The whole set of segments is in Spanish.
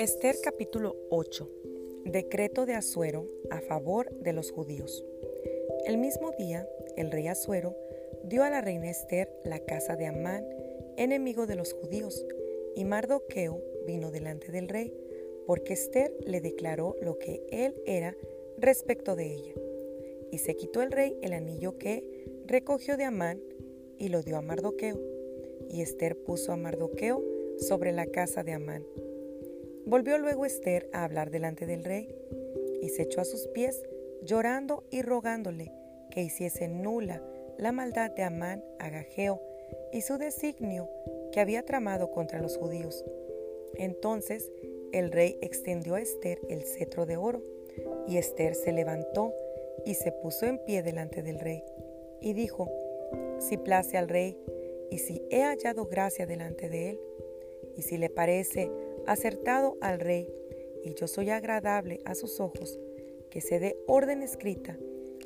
Esther capítulo 8. Decreto de Asuero a favor de los judíos. El mismo día, el rey Asuero dio a la reina Esther la casa de Amán, enemigo de los judíos, y Mardoqueo vino delante del rey, porque Esther le declaró lo que él era respecto de ella. Y se quitó el rey el anillo que recogió de Amán y lo dio a Mardoqueo. Y Esther puso a Mardoqueo sobre la casa de Amán. Volvió luego Esther a hablar delante del rey y se echó a sus pies llorando y rogándole que hiciese nula la maldad de Amán Agageo y su designio que había tramado contra los judíos. Entonces el rey extendió a Esther el cetro de oro, y Esther se levantó y se puso en pie delante del rey, y dijo, Si place al rey, y si he hallado gracia delante de él, y si le parece acertado al rey, y yo soy agradable a sus ojos, que se dé orden escrita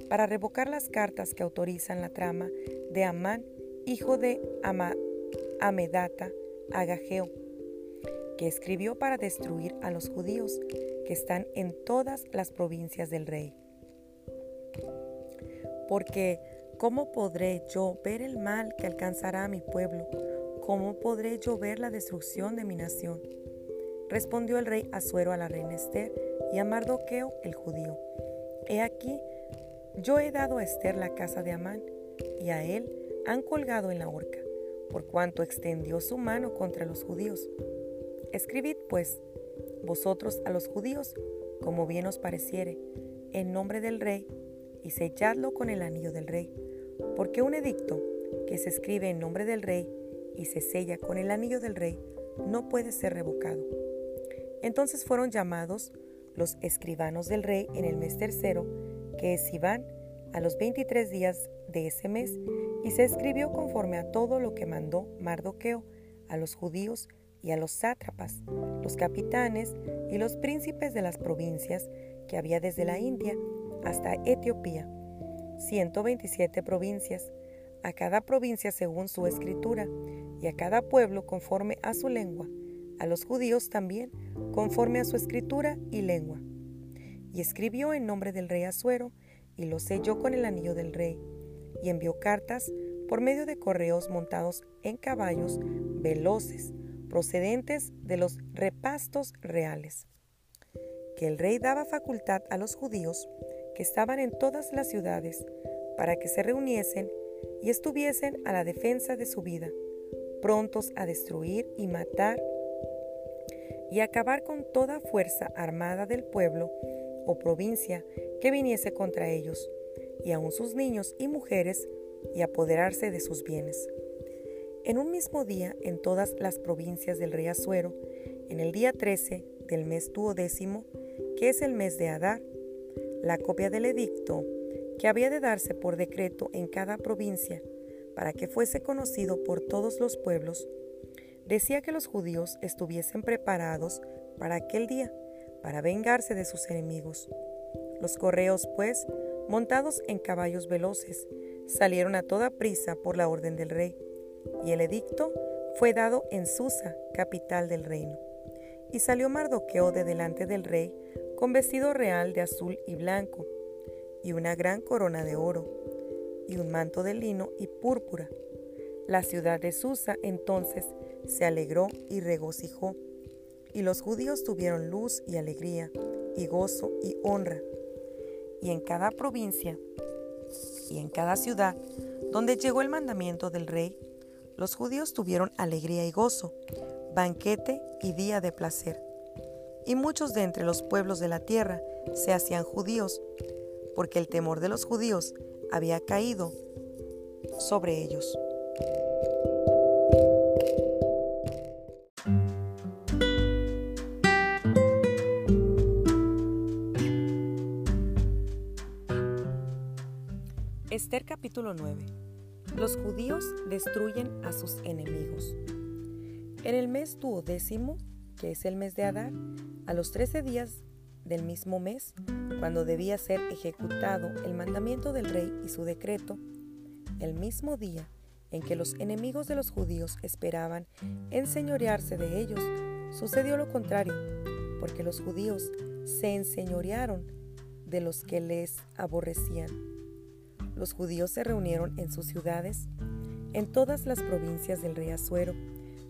para revocar las cartas que autorizan la trama de Amán, hijo de Amedata, Agageo, que escribió para destruir a los judíos que están en todas las provincias del rey. Porque, ¿cómo podré yo ver el mal que alcanzará a mi pueblo? ¿Cómo podré yo ver la destrucción de mi nación? Respondió el rey Asuero a la reina Esther y a Mardoqueo el judío. He aquí, yo he dado a Esther la casa de Amán, y a él han colgado en la horca, por cuanto extendió su mano contra los judíos. Escribid, pues, vosotros a los judíos, como bien os pareciere, en nombre del rey, y selladlo con el anillo del rey, porque un edicto que se escribe en nombre del rey y se sella con el anillo del rey no puede ser revocado. Entonces fueron llamados los escribanos del rey en el mes tercero, que es Iván, a los veintitrés días de ese mes, y se escribió conforme a todo lo que mandó Mardoqueo a los judíos y a los sátrapas, los capitanes y los príncipes de las provincias que había desde la India hasta Etiopía, 127 provincias, a cada provincia según su escritura, y a cada pueblo conforme a su lengua, a los judíos también, conforme a su escritura y lengua. Y escribió en nombre del rey Asuero, y lo selló con el anillo del rey, y envió cartas por medio de correos montados en caballos veloces, procedentes de los repastos reales, que el rey daba facultad a los judíos que estaban en todas las ciudades para que se reuniesen y estuviesen a la defensa de su vida, prontos a destruir y matar y acabar con toda fuerza armada del pueblo o provincia que viniese contra ellos, y aun sus niños y mujeres, y apoderarse de sus bienes. En un mismo día, en todas las provincias del rey Asuero, en el día 13 del mes duodécimo, que es el mes de Adar, la copia del edicto que había de darse por decreto en cada provincia, para que fuese conocido por todos los pueblos, decía que los judíos estuviesen preparados para aquel día, para vengarse de sus enemigos. Los correos, pues, montados en caballos veloces, salieron a toda prisa por la orden del rey, y el edicto fue dado en Susa, capital del reino. Y salió Mardoqueo de delante del rey con vestido real de azul y blanco, y una gran corona de oro, y un manto de lino y púrpura. La ciudad de Susa entonces se alegró y regocijó, y los judíos tuvieron luz y alegría, y gozo y honra. Y en cada provincia y en cada ciudad donde llegó el mandamiento del rey, los judíos tuvieron alegría y gozo, banquete y día de placer. Y muchos de entre los pueblos de la tierra se hacían judíos, porque el temor de los judíos había caído sobre ellos. Esther capítulo 9. Los judíos destruyen a sus enemigos. En el mes duodécimo, que es el mes de Adar, a los trece días del mismo mes, cuando debía ser ejecutado el mandamiento del rey y su decreto, el mismo día en que los enemigos de los judíos esperaban enseñorearse de ellos, sucedió lo contrario, porque los judíos se enseñorearon de los que les aborrecían. Los judíos se reunieron en sus ciudades, en todas las provincias del rey Asuero,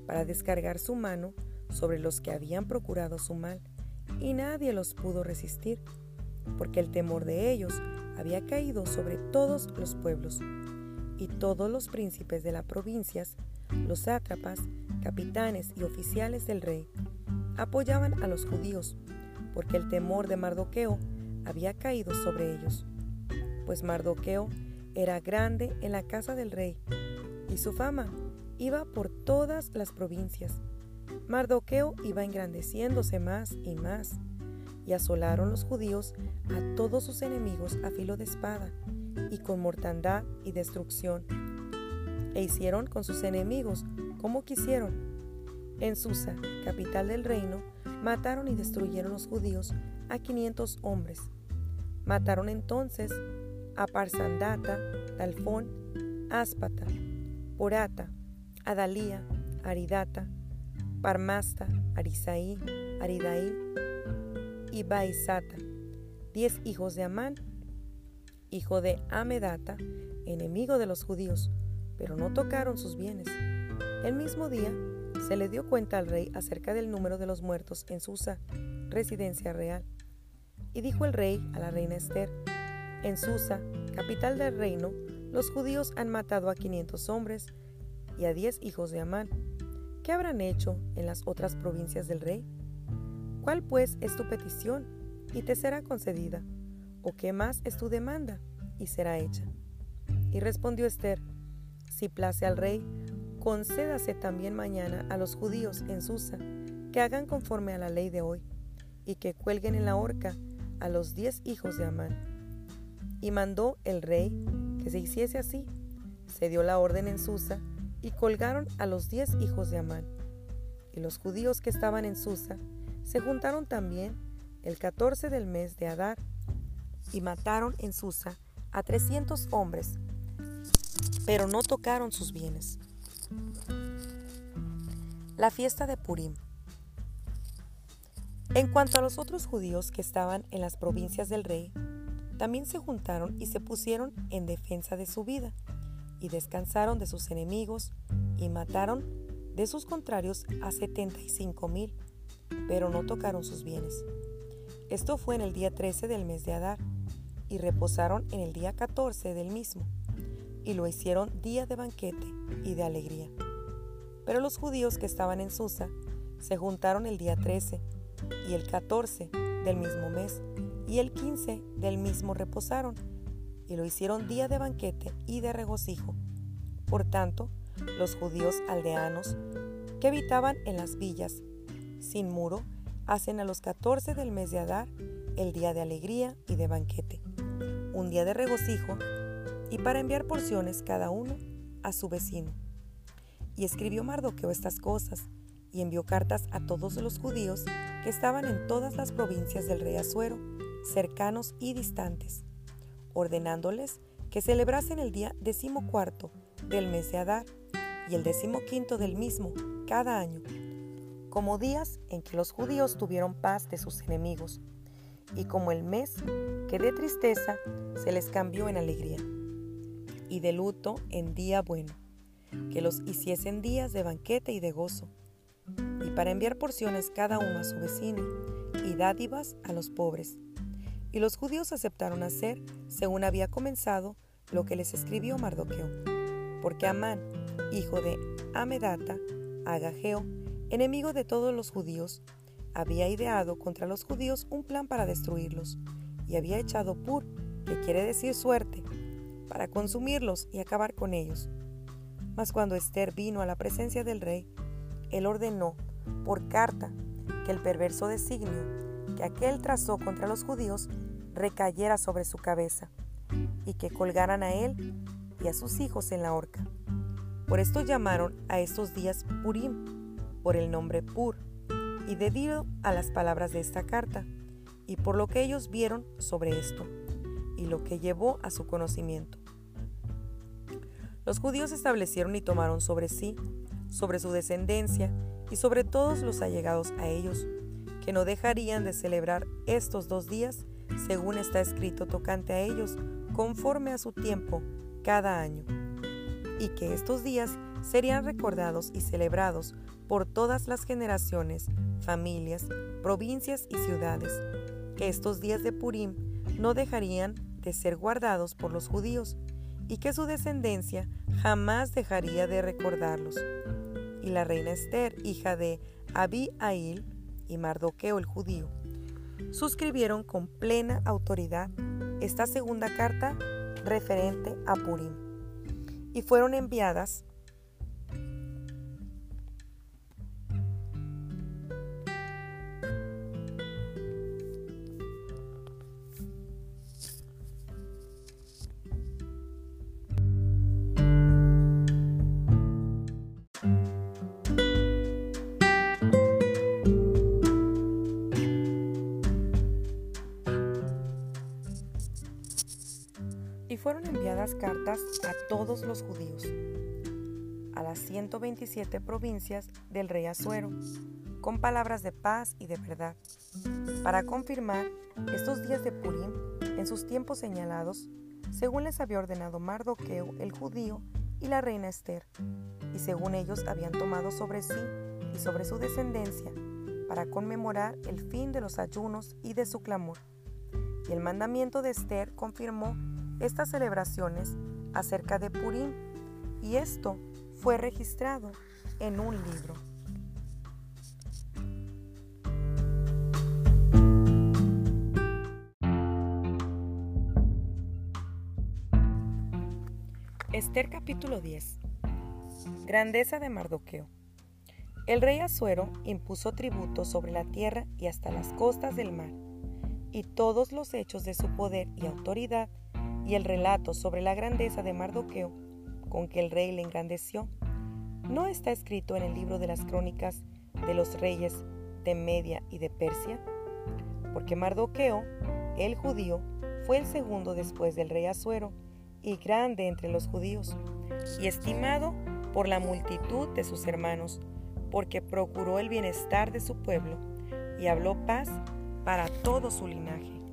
para descargar su mano sobre los que habían procurado su mal, y nadie los pudo resistir, porque el temor de ellos había caído sobre todos los pueblos, y todos los príncipes de las provincias, los sátrapas, capitanes y oficiales del rey, apoyaban a los judíos, porque el temor de Mardoqueo había caído sobre ellos. Pues Mardoqueo era grande en la casa del rey, y su fama iba por todas las provincias. Mardoqueo iba engrandeciéndose más y más, y asolaron los judíos a todos sus enemigos a filo de espada, y con mortandad y destrucción. E hicieron con sus enemigos como quisieron. En Susa, capital del reino, mataron y destruyeron los judíos a quinientos hombres. Mataron entonces a Parsandata, Talfón, Áspata, Porata, Adalía, Aridata, Parmasta, Arisaí, Aridaí y Baisata, diez hijos de Amán, hijo de Amedata, enemigo de los judíos, pero no tocaron sus bienes. El mismo día se le dio cuenta al rey acerca del número de los muertos en Susa, residencia real. Y dijo el rey a la reina Esther, en Susa, capital del reino, los judíos han matado a quinientos hombres y a diez hijos de Amán ¿Qué habrán hecho en las otras provincias del rey? ¿Cuál pues es tu petición? Y te será concedida. ¿O qué más es tu demanda? Y será hecha. Y respondió Esther, si place al rey, concédase también mañana a los judíos en Susa, que hagan conforme a la ley de hoy, y que cuelguen en la horca a los diez hijos de Amán. Y mandó el rey que se hiciese así. Se dio la orden en Susa, y colgaron a los diez hijos de Amán. Y los judíos que estaban en Susa se juntaron también el catorce del mes de Adar y mataron en Susa a trescientos hombres, pero no tocaron sus bienes. La fiesta de Purim. En cuanto a los otros judíos que estaban en las provincias del rey, también se juntaron y se pusieron en defensa de su vida y descansaron de sus enemigos y mataron de sus contrarios a setenta y cinco mil, pero no tocaron sus bienes. Esto fue en el día 13 del mes de Adar, y reposaron en el día 14 del mismo, y lo hicieron día de banquete y de alegría. Pero los judíos que estaban en Susa se juntaron el día 13 y el 14 del mismo mes, y el 15 del mismo reposaron, y lo hicieron día de banquete y de regocijo. Por tanto, los judíos aldeanos que habitaban en las villas sin muro hacen a los 14 del mes de Adar el día de alegría y de banquete, un día de regocijo y para enviar porciones cada uno a su vecino. Y escribió Mardoqueo estas cosas y envió cartas a todos los judíos que estaban en todas las provincias del rey Asuero, cercanos y distantes ordenándoles que celebrasen el día decimocuarto del mes de Adar y el decimoquinto del mismo cada año, como días en que los judíos tuvieron paz de sus enemigos, y como el mes que de tristeza se les cambió en alegría, y de luto en día bueno, que los hiciesen días de banquete y de gozo, y para enviar porciones cada uno a su vecino, y dádivas a los pobres y los judíos aceptaron hacer, según había comenzado, lo que les escribió Mardoqueo. Porque Amán, hijo de Amedata, Agageo, enemigo de todos los judíos, había ideado contra los judíos un plan para destruirlos, y había echado pur, que quiere decir suerte, para consumirlos y acabar con ellos. Mas cuando Esther vino a la presencia del rey, él ordenó, por carta, que el perverso designio que aquel trazó contra los judíos recayera sobre su cabeza, y que colgaran a él y a sus hijos en la horca. Por esto llamaron a estos días Purim, por el nombre Pur, y debido a las palabras de esta carta, y por lo que ellos vieron sobre esto, y lo que llevó a su conocimiento. Los judíos establecieron y tomaron sobre sí, sobre su descendencia y sobre todos los allegados a ellos, que no dejarían de celebrar estos dos días, según está escrito tocante a ellos, conforme a su tiempo, cada año, y que estos días serían recordados y celebrados por todas las generaciones, familias, provincias y ciudades, que estos días de Purim no dejarían de ser guardados por los judíos, y que su descendencia jamás dejaría de recordarlos. Y la reina Esther, hija de Abihail y Mardoqueo el judío, suscribieron con plena autoridad esta segunda carta referente a Purim y fueron enviadas y fueron enviadas cartas a todos los judíos, a las 127 provincias del rey Asuero, con palabras de paz y de verdad, para confirmar estos días de Purim en sus tiempos señalados, según les había ordenado Mardoqueo el judío y la reina Esther, y según ellos habían tomado sobre sí y sobre su descendencia, para conmemorar el fin de los ayunos y de su clamor. Y el mandamiento de Esther confirmó estas celebraciones acerca de Purim y esto fue registrado en un libro. Esther capítulo 10 Grandeza de Mardoqueo El rey Asuero impuso tributo sobre la tierra y hasta las costas del mar, y todos los hechos de su poder y autoridad y el relato sobre la grandeza de Mardoqueo, con que el rey le engrandeció, ¿no está escrito en el libro de las crónicas de los reyes de Media y de Persia? Porque Mardoqueo, el judío, fue el segundo después del rey Asuero, y grande entre los judíos, y estimado por la multitud de sus hermanos, porque procuró el bienestar de su pueblo, y habló paz para todo su linaje.